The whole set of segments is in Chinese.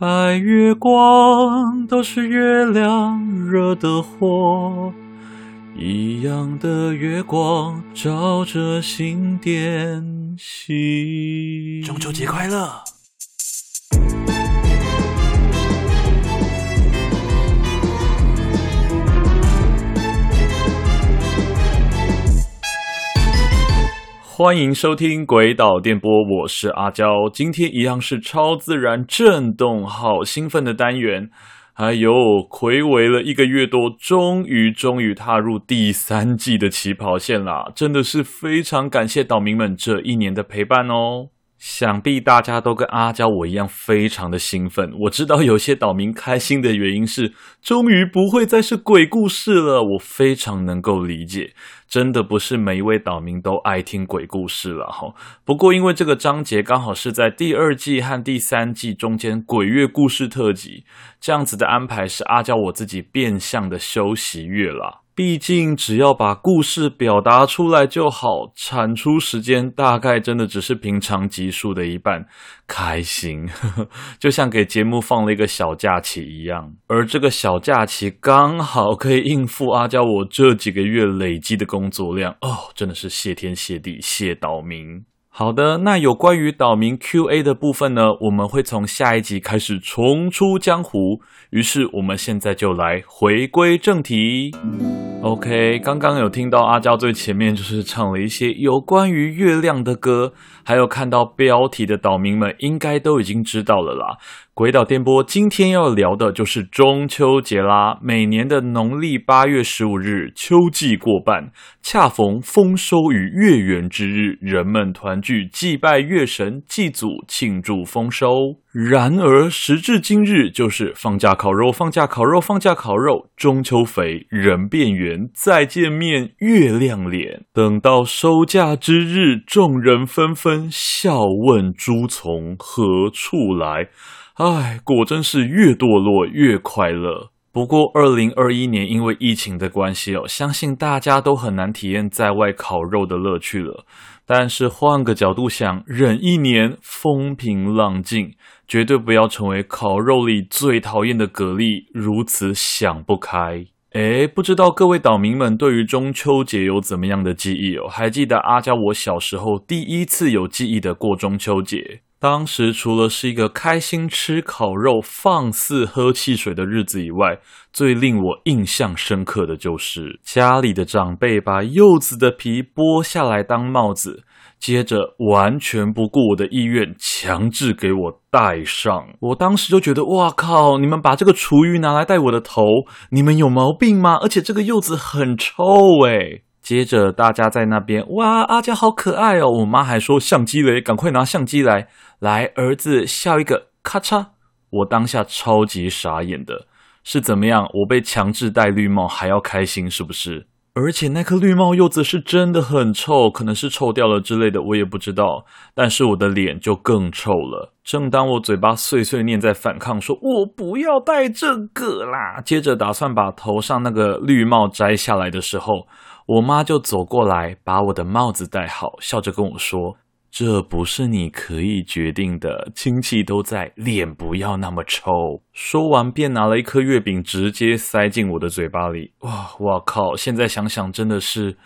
白月光都是月亮惹的祸，一样的月光照着心点心。中秋节快乐！欢迎收听《鬼岛电波》，我是阿娇。今天一样是超自然震动，好兴奋的单元。哎呦，睽违了一个月多，终于终于踏入第三季的起跑线啦！真的是非常感谢岛民们这一年的陪伴哦。想必大家都跟阿娇我一样非常的兴奋。我知道有些岛民开心的原因是，终于不会再是鬼故事了。我非常能够理解，真的不是每一位岛民都爱听鬼故事了哈。不过因为这个章节刚好是在第二季和第三季中间鬼月故事特辑，这样子的安排是阿娇我自己变相的休息月啦。毕竟，只要把故事表达出来就好，产出时间大概真的只是平常集数的一半。开心，呵呵，就像给节目放了一个小假期一样。而这个小假期刚好可以应付阿娇我这几个月累积的工作量哦，真的是谢天谢地谢岛民。好的，那有关于岛民 Q&A 的部分呢，我们会从下一集开始重出江湖。于是，我们现在就来回归正题。OK，刚刚有听到阿娇最前面就是唱了一些有关于月亮的歌，还有看到标题的岛民们应该都已经知道了啦。诡岛电波今天要聊的就是中秋节啦！每年的农历八月十五日，秋季过半，恰逢丰收与月圆之日，人们团聚祭拜月神、祭祖，庆祝丰收。然而时至今日，就是放假烤肉，放假烤肉，放假烤肉，中秋肥，人变圆，再见面月亮脸。等到收假之日，众人纷纷笑问猪从何处来。唉，果真是越堕落越快乐。不过，二零二一年因为疫情的关系哦，相信大家都很难体验在外烤肉的乐趣了。但是换个角度想，忍一年风平浪静，绝对不要成为烤肉里最讨厌的蛤蜊，如此想不开。诶，不知道各位岛民们对于中秋节有怎么样的记忆哦？还记得阿娇我小时候第一次有记忆的过中秋节？当时除了是一个开心吃烤肉、放肆喝汽水的日子以外，最令我印象深刻的就是家里的长辈把柚子的皮剥下来当帽子，接着完全不顾我的意愿，强制给我戴上。我当时就觉得，哇靠！你们把这个厨余拿来戴我的头，你们有毛病吗？而且这个柚子很臭诶。接着大家在那边，哇，阿娇好可爱哦！我妈还说相机嘞，赶快拿相机来。来，儿子笑一个，咔嚓！我当下超级傻眼的，是怎么样？我被强制戴绿帽还要开心是不是？而且那颗绿帽柚子是真的很臭，可能是臭掉了之类的，我也不知道。但是我的脸就更臭了。正当我嘴巴碎碎念在反抗，说我不要戴这个啦，接着打算把头上那个绿帽摘下来的时候，我妈就走过来把我的帽子戴好，笑着跟我说。这不是你可以决定的，亲戚都在，脸不要那么臭。说完便拿了一颗月饼，直接塞进我的嘴巴里。哇，我靠！现在想想，真的是，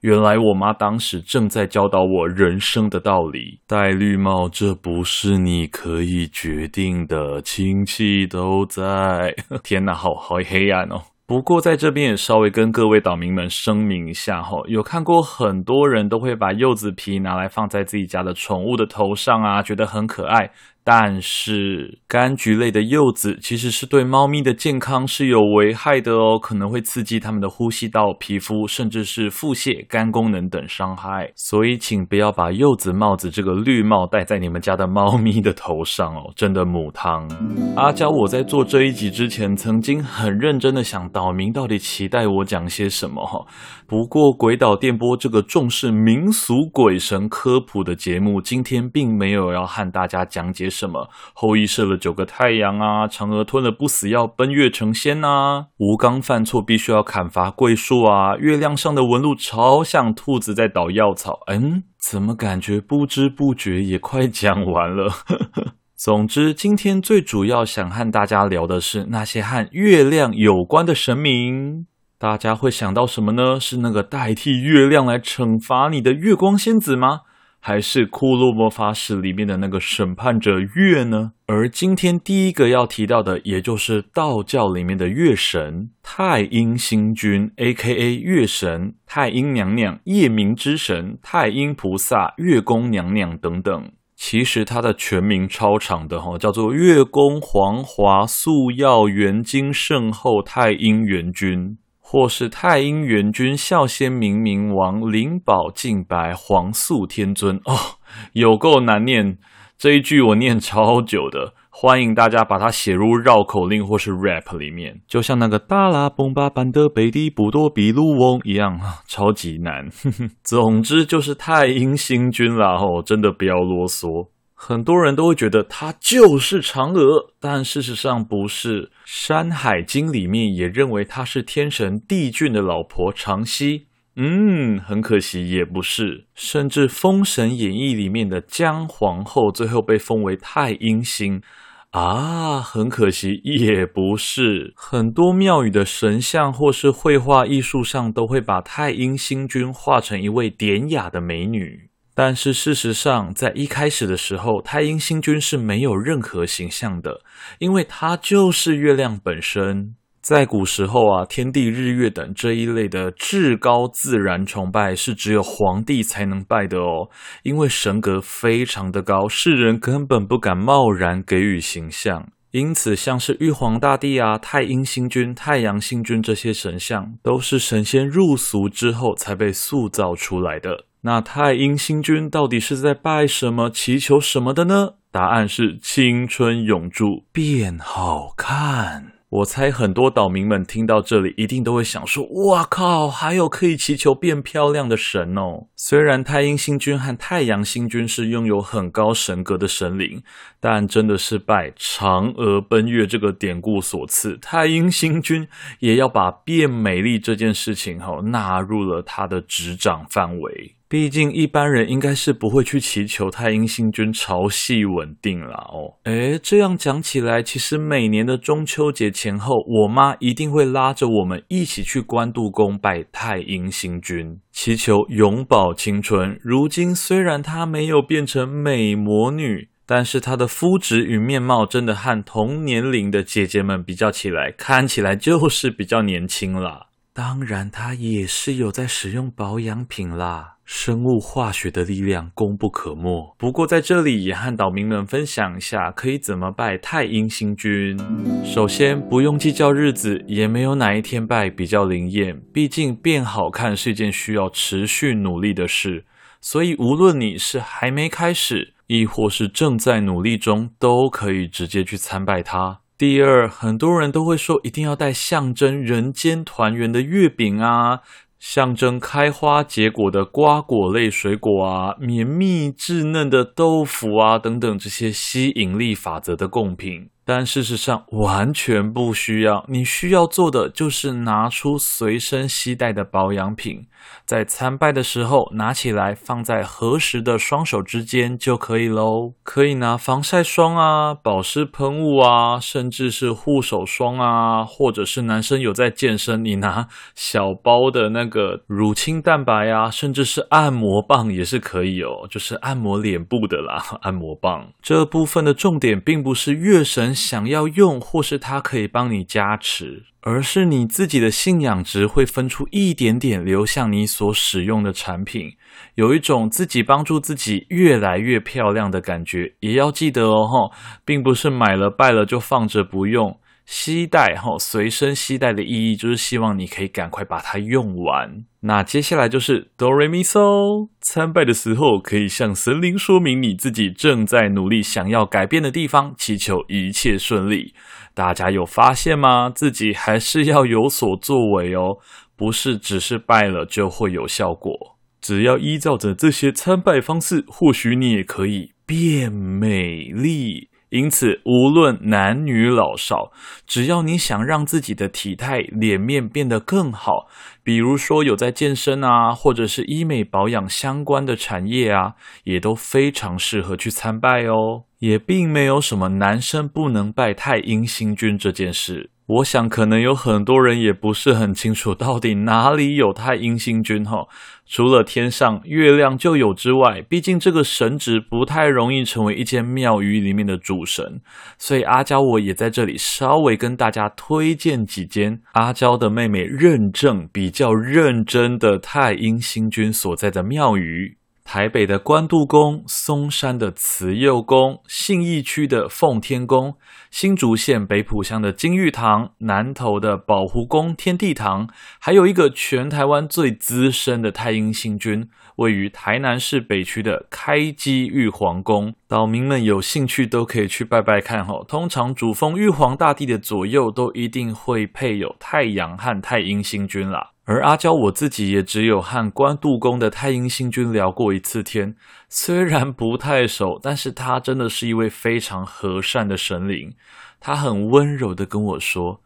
原来我妈当时正在教导我人生的道理。戴绿帽，这不是你可以决定的，亲戚都在。天哪，好好黑暗哦。不过在这边也稍微跟各位岛民们声明一下哈，有看过很多人都会把柚子皮拿来放在自己家的宠物的头上啊，觉得很可爱。但是柑橘类的柚子其实是对猫咪的健康是有危害的哦，可能会刺激它们的呼吸道、皮肤，甚至是腹泻、肝功能等伤害。所以请不要把柚子帽子这个绿帽戴在你们家的猫咪的头上哦，真的母汤。阿娇我在做这一集之前，曾经很认真的想，岛民到底期待我讲些什么。不过鬼岛电波这个重视民俗鬼神科普的节目，今天并没有要和大家讲解。什么？后羿射了九个太阳啊！嫦娥吞了不死药，奔月成仙啊！吴刚犯错必须要砍伐桂树啊！月亮上的纹路超像兔子在捣药草。嗯，怎么感觉不知不觉也快讲完了？总之，今天最主要想和大家聊的是那些和月亮有关的神明。大家会想到什么呢？是那个代替月亮来惩罚你的月光仙子吗？还是《库洛魔法使》里面的那个审判者月呢？而今天第一个要提到的，也就是道教里面的月神太阴星君 （A.K.A. 月神）、太阴娘娘、夜明之神、太阴菩萨、月宫娘娘等等。其实它的全名超长的哈，叫做月宫黄华素耀元精圣后太阴元君。或是太阴元君、孝先明明王、灵宝净白、黄素天尊哦，有够难念，这一句我念超久的。欢迎大家把它写入绕口令或是 rap 里面，就像那个达拉崩巴班的贝蒂布多比鲁翁一样，超级难。总之就是太阴星君啦，吼，真的不要啰嗦。很多人都会觉得她就是嫦娥，但事实上不是。《山海经》里面也认为她是天神帝俊的老婆嫦曦，嗯，很可惜也不是。甚至《封神演义》里面的姜皇后最后被封为太阴星，啊，很可惜也不是。很多庙宇的神像或是绘画艺术上都会把太阴星君画成一位典雅的美女。但是事实上，在一开始的时候，太阴星君是没有任何形象的，因为他就是月亮本身。在古时候啊，天地日月等这一类的至高自然崇拜是只有皇帝才能拜的哦，因为神格非常的高，世人根本不敢贸然给予形象。因此，像是玉皇大帝啊、太阴星君、太阳星君这些神像，都是神仙入俗之后才被塑造出来的。那太阴星君到底是在拜什么、祈求什么的呢？答案是青春永驻、变好看。我猜很多岛民们听到这里一定都会想说：“哇靠，还有可以祈求变漂亮的神哦！”虽然太阴星君和太阳星君是拥有很高神格的神灵，但真的是拜嫦娥奔月这个典故所赐，太阴星君也要把变美丽这件事情哈纳入了他的执掌范围。毕竟一般人应该是不会去祈求太阴星君潮汐稳定啦哦。诶，这样讲起来，其实每年的中秋节前后，我妈一定会拉着我们一起去关渡宫拜太阴星君，祈求永葆青春。如今虽然她没有变成美魔女，但是她的肤质与面貌真的和同年龄的姐姐们比较起来，看起来就是比较年轻啦。当然，他也是有在使用保养品啦。生物化学的力量功不可没。不过在这里也和岛民们分享一下，可以怎么拜太阴星君。首先不用计较日子，也没有哪一天拜比较灵验。毕竟变好看是一件需要持续努力的事，所以无论你是还没开始，亦或是正在努力中，都可以直接去参拜他。第二，很多人都会说一定要带象征人间团圆的月饼啊。象征开花结果的瓜果类水果啊，绵密稚嫩的豆腐啊，等等这些吸引力法则的贡品。但事实上完全不需要，你需要做的就是拿出随身携带的保养品，在参拜的时候拿起来放在合十的双手之间就可以喽。可以拿防晒霜啊、保湿喷雾啊，甚至是护手霜啊，或者是男生有在健身，你拿小包的那个乳清蛋白啊，甚至是按摩棒也是可以哦，就是按摩脸部的啦，按摩棒。这部分的重点并不是月神。想要用，或是它可以帮你加持，而是你自己的信仰值会分出一点点流向你所使用的产品，有一种自己帮助自己越来越漂亮的感觉。也要记得哦，并不是买了败了就放着不用。携带哈，随身携带的意义就是希望你可以赶快把它用完。那接下来就是哆瑞咪嗦，参拜的时候可以向神灵说明你自己正在努力想要改变的地方，祈求一切顺利。大家有发现吗？自己还是要有所作为哦，不是只是拜了就会有效果。只要依照着这些参拜方式，或许你也可以变美丽。因此，无论男女老少，只要你想让自己的体态、脸面变得更好，比如说有在健身啊，或者是医美保养相关的产业啊，也都非常适合去参拜哦。也并没有什么男生不能拜太阴星君这件事。我想，可能有很多人也不是很清楚，到底哪里有太阴星君哈？除了天上月亮就有之外，毕竟这个神职不太容易成为一间庙宇里面的主神，所以阿娇我也在这里稍微跟大家推荐几间阿娇的妹妹认证比较认真的太阴星君所在的庙宇。台北的关渡宫、松山的慈佑宫、信义区的奉天宫、新竹县北埔乡的金玉堂、南投的宝湖宫天地堂，还有一个全台湾最资深的太阴星君，位于台南市北区的开基玉皇宫。岛民们有兴趣都可以去拜拜看吼。通常主峰玉皇大帝的左右都一定会配有太阳和太阴星君啦。而阿娇我自己也只有和关渡宫的太阴星君聊过一次天，虽然不太熟，但是他真的是一位非常和善的神灵。他很温柔的跟我说：“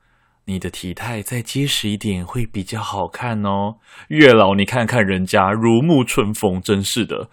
你的体态再结实一点会比较好看哦。”月老，你看看人家如沐春风，真是的。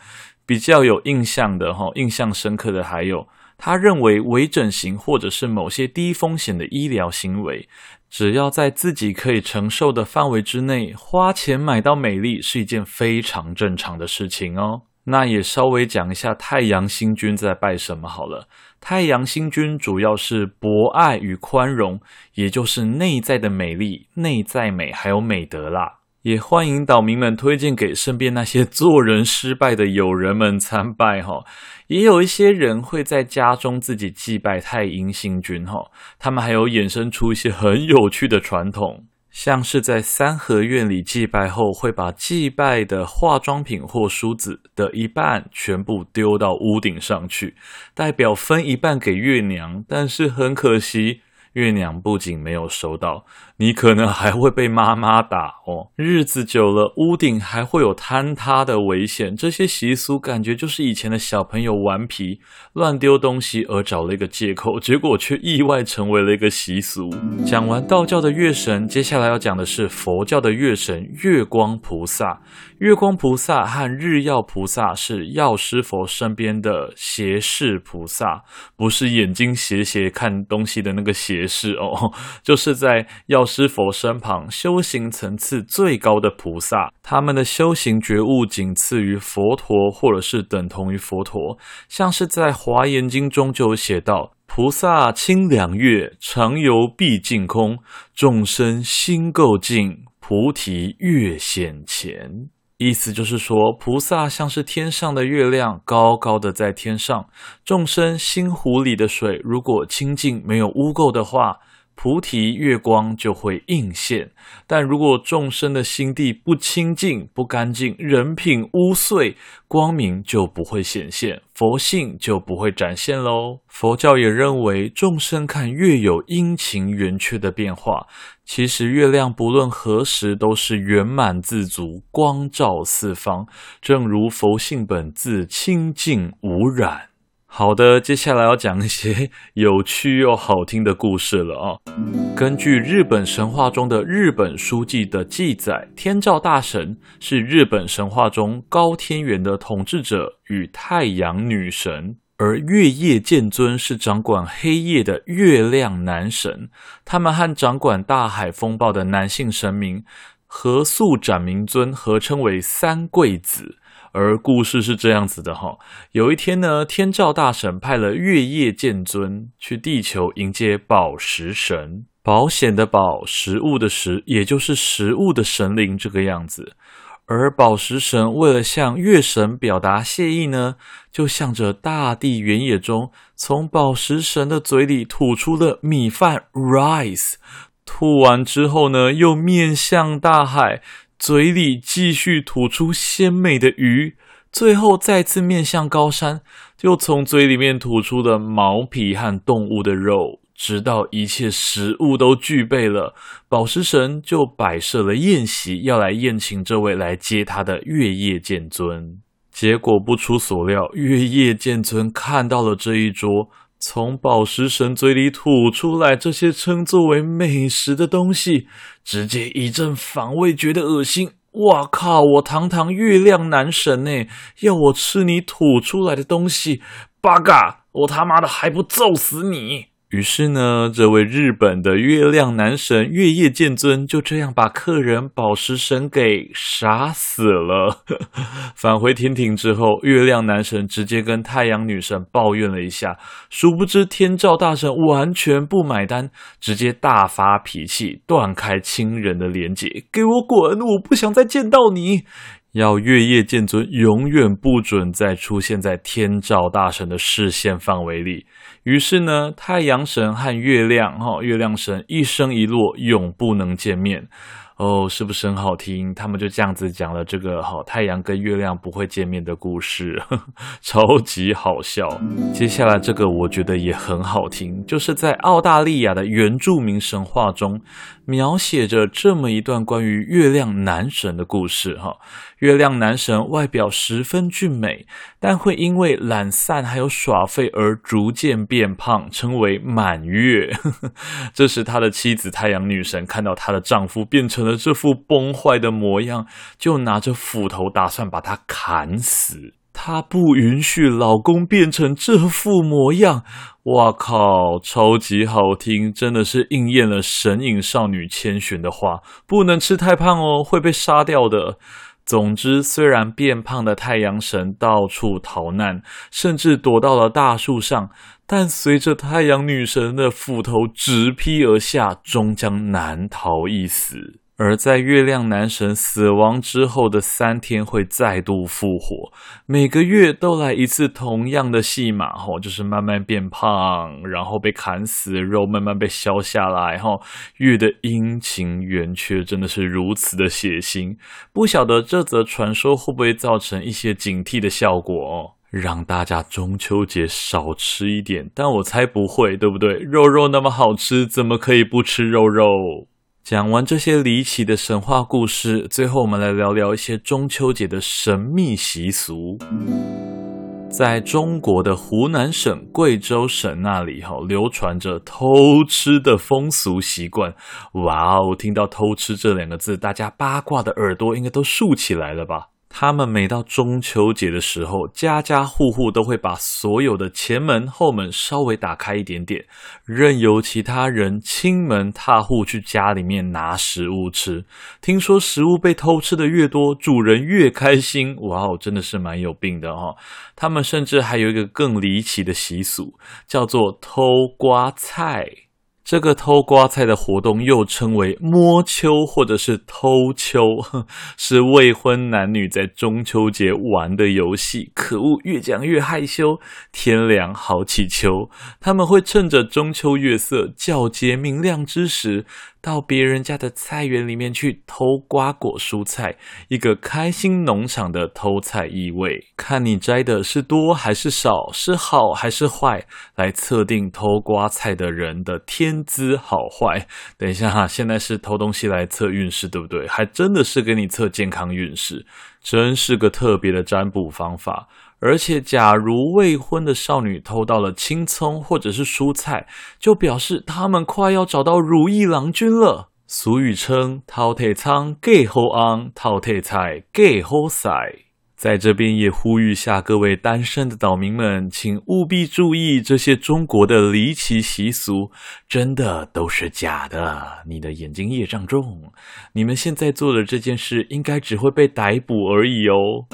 比较有印象的哈，印象深刻的还有，他认为微整形或者是某些低风险的医疗行为。只要在自己可以承受的范围之内，花钱买到美丽是一件非常正常的事情哦。那也稍微讲一下太阳星君在拜什么好了。太阳星君主要是博爱与宽容，也就是内在的美丽、内在美还有美德啦。也欢迎岛民们推荐给身边那些做人失败的友人们参拜哈。也有一些人会在家中自己祭拜太阴星君哈。他们还有衍生出一些很有趣的传统，像是在三合院里祭拜后，会把祭拜的化妆品或梳子的一半全部丢到屋顶上去，代表分一半给月娘。但是很可惜。月娘不仅没有收到，你可能还会被妈妈打哦。日子久了，屋顶还会有坍塌的危险。这些习俗感觉就是以前的小朋友顽皮乱丢东西而找了一个借口，结果却意外成为了一个习俗。讲完道教的月神，接下来要讲的是佛教的月神月光菩萨。月光菩萨和日曜菩萨是药师佛身边的斜视菩萨，不是眼睛斜斜看东西的那个斜视哦，就是在药师佛身旁修行层次最高的菩萨，他们的修行觉悟仅次于佛陀，或者是等同于佛陀。像是在《华严经》中就有写到：“菩萨清凉月，常游毕竟空，众生心垢净，菩提月显前。”意思就是说，菩萨像是天上的月亮，高高的在天上。众生心湖里的水，如果清净没有污垢的话，菩提月光就会映现，但如果众生的心地不清净、不干净，人品污秽，光明就不会显现，佛性就不会展现喽。佛教也认为，众生看月有阴晴圆缺的变化，其实月亮不论何时都是圆满自足，光照四方，正如佛性本自清净无染。好的，接下来要讲一些 有趣又好听的故事了啊。根据日本神话中的日本书记的记载，天照大神是日本神话中高天原的统治者与太阳女神，而月夜剑尊是掌管黑夜的月亮男神。他们和掌管大海风暴的男性神明河宿展明尊合称为三贵子。而故事是这样子的哈，有一天呢，天照大神派了月夜剑尊去地球迎接宝石神，保险的保，食物的食，也就是食物的神灵这个样子。而宝石神为了向月神表达谢意呢，就向着大地原野中，从宝石神的嘴里吐出了米饭 rice，吐完之后呢，又面向大海。嘴里继续吐出鲜美的鱼，最后再次面向高山，就从嘴里面吐出了毛皮和动物的肉，直到一切食物都具备了，宝石神就摆设了宴席，要来宴请这位来接他的月夜剑尊。结果不出所料，月夜剑尊看到了这一桌。从宝石神嘴里吐出来这些称作为美食的东西，直接一阵反胃，觉得恶心。哇靠！我堂堂月亮男神呢，要我吃你吐出来的东西？八嘎！我他妈的还不揍死你！于是呢，这位日本的月亮男神月夜剑尊就这样把客人宝石神给杀死了。返回天庭之后，月亮男神直接跟太阳女神抱怨了一下，殊不知天照大神完全不买单，直接大发脾气，断开亲人的连结，给我滚！我不想再见到你。要月夜剑尊永远不准再出现在天照大神的视线范围里。于是呢，太阳神和月亮，哈，月亮神一升一落，永不能见面。哦，是不是很好听？他们就这样子讲了这个好太阳跟月亮不会见面的故事，呵呵，超级好笑。接下来这个我觉得也很好听，就是在澳大利亚的原住民神话中，描写着这么一段关于月亮男神的故事。哈，月亮男神外表十分俊美，但会因为懒散还有耍废而逐渐变胖，称为满月。呵呵，这时他的妻子太阳女神看到她的丈夫变成了这副崩坏的模样，就拿着斧头打算把他砍死。她不允许老公变成这副模样。哇靠，超级好听，真的是应验了神隐少女千寻的话，不能吃太胖哦，会被杀掉的。总之，虽然变胖的太阳神到处逃难，甚至躲到了大树上，但随着太阳女神的斧头直劈而下，终将难逃一死。而在月亮男神死亡之后的三天，会再度复活，每个月都来一次同样的戏码，吼，就是慢慢变胖，然后被砍死，肉慢慢被削下来，吼，月的阴晴圆缺真的是如此的血腥，不晓得这则传说会不会造成一些警惕的效果，让大家中秋节少吃一点，但我猜不会，对不对？肉肉那么好吃，怎么可以不吃肉肉？讲完这些离奇的神话故事，最后我们来聊聊一些中秋节的神秘习俗。在中国的湖南省、贵州省那里，哈，流传着偷吃的风俗习惯。哇哦，听到“偷吃”这两个字，大家八卦的耳朵应该都竖起来了吧？他们每到中秋节的时候，家家户户都会把所有的前门后门稍微打开一点点，任由其他人亲门踏户去家里面拿食物吃。听说食物被偷吃的越多，主人越开心。哇哦，真的是蛮有病的哈！他们甚至还有一个更离奇的习俗，叫做偷瓜菜。这个偷瓜菜的活动又称为摸秋或者是偷秋，是未婚男女在中秋节玩的游戏。可恶，越讲越害羞。天凉好乞秋，他们会趁着中秋月色皎洁明亮之时，到别人家的菜园里面去偷瓜果蔬菜，一个开心农场的偷菜意味。看你摘的是多还是少，是好还是坏，来测定偷瓜菜的人的天资好坏。等一下哈，现在是偷东西来测运势，对不对？还真的是给你测健康运势，真是个特别的占卜方法。而且，假如未婚的少女偷到了青葱或者是蔬菜，就表示他们快要找到如意郎君了。俗语称“偷菜仓嫁好翁，偷菜菜嫁好婿”。在这边也呼吁下各位单身的岛民们，请务必注意这些中国的离奇习俗，真的都是假的。你的眼睛业障重，你们现在做的这件事，应该只会被逮捕而已哦。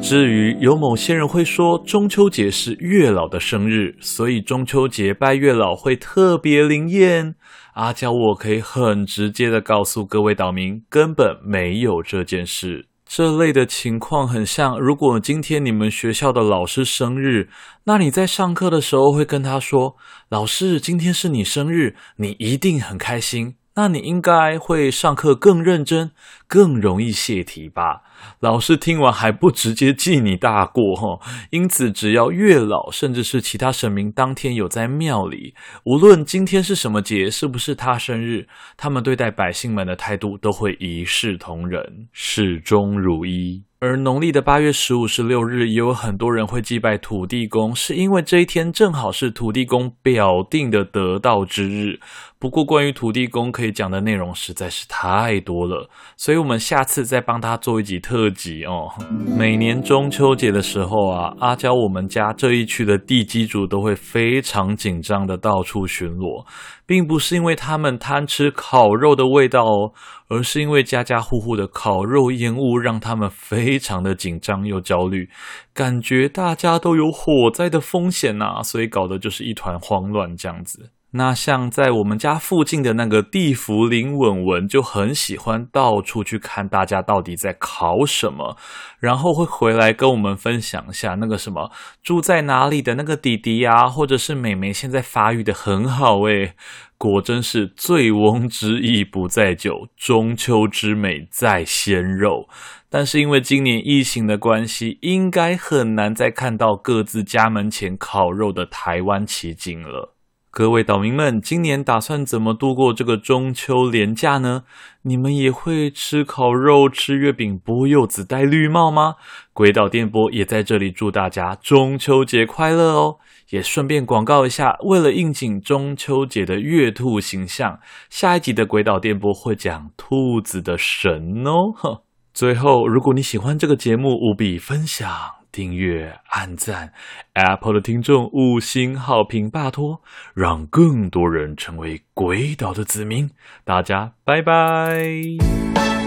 至于有某些人会说中秋节是月老的生日，所以中秋节拜月老会特别灵验。阿娇我可以很直接的告诉各位岛民，根本没有这件事。这类的情况很像，如果今天你们学校的老师生日，那你在上课的时候会跟他说：“老师，今天是你生日，你一定很开心。”那你应该会上课更认真，更容易泄题吧？老师听完还不直接记你大过齁？因此，只要月老甚至是其他神明当天有在庙里，无论今天是什么节，是不是他生日，他们对待百姓们的态度都会一视同仁，始终如一。而农历的八月十五、十六日，也有很多人会祭拜土地公，是因为这一天正好是土地公表定的得道之日。不过，关于土地公可以讲的内容实在是太多了，所以我们下次再帮他做一集特辑哦。每年中秋节的时候啊，阿娇我们家这一区的地基主都会非常紧张的到处巡逻，并不是因为他们贪吃烤肉的味道哦，而是因为家家户户的烤肉烟雾让他们非常的紧张又焦虑，感觉大家都有火灾的风险呐，所以搞得就是一团慌乱这样子。那像在我们家附近的那个地福林文文就很喜欢到处去看大家到底在烤什么，然后会回来跟我们分享一下那个什么住在哪里的那个弟弟呀、或者是妹妹现在发育的很好诶，果真是醉翁之意不在酒，中秋之美在鲜肉。但是因为今年疫情的关系，应该很难再看到各自家门前烤肉的台湾奇景了。各位岛民们，今年打算怎么度过这个中秋连假呢？你们也会吃烤肉、吃月饼、剥柚子、戴绿帽吗？鬼岛电波也在这里祝大家中秋节快乐哦！也顺便广告一下，为了应景中秋节的月兔形象，下一集的鬼岛电波会讲兔子的神哦。最后，如果你喜欢这个节目，务必分享。订阅、按赞，Apple 的听众五星好评，拜托，让更多人成为鬼岛的子民。大家拜拜。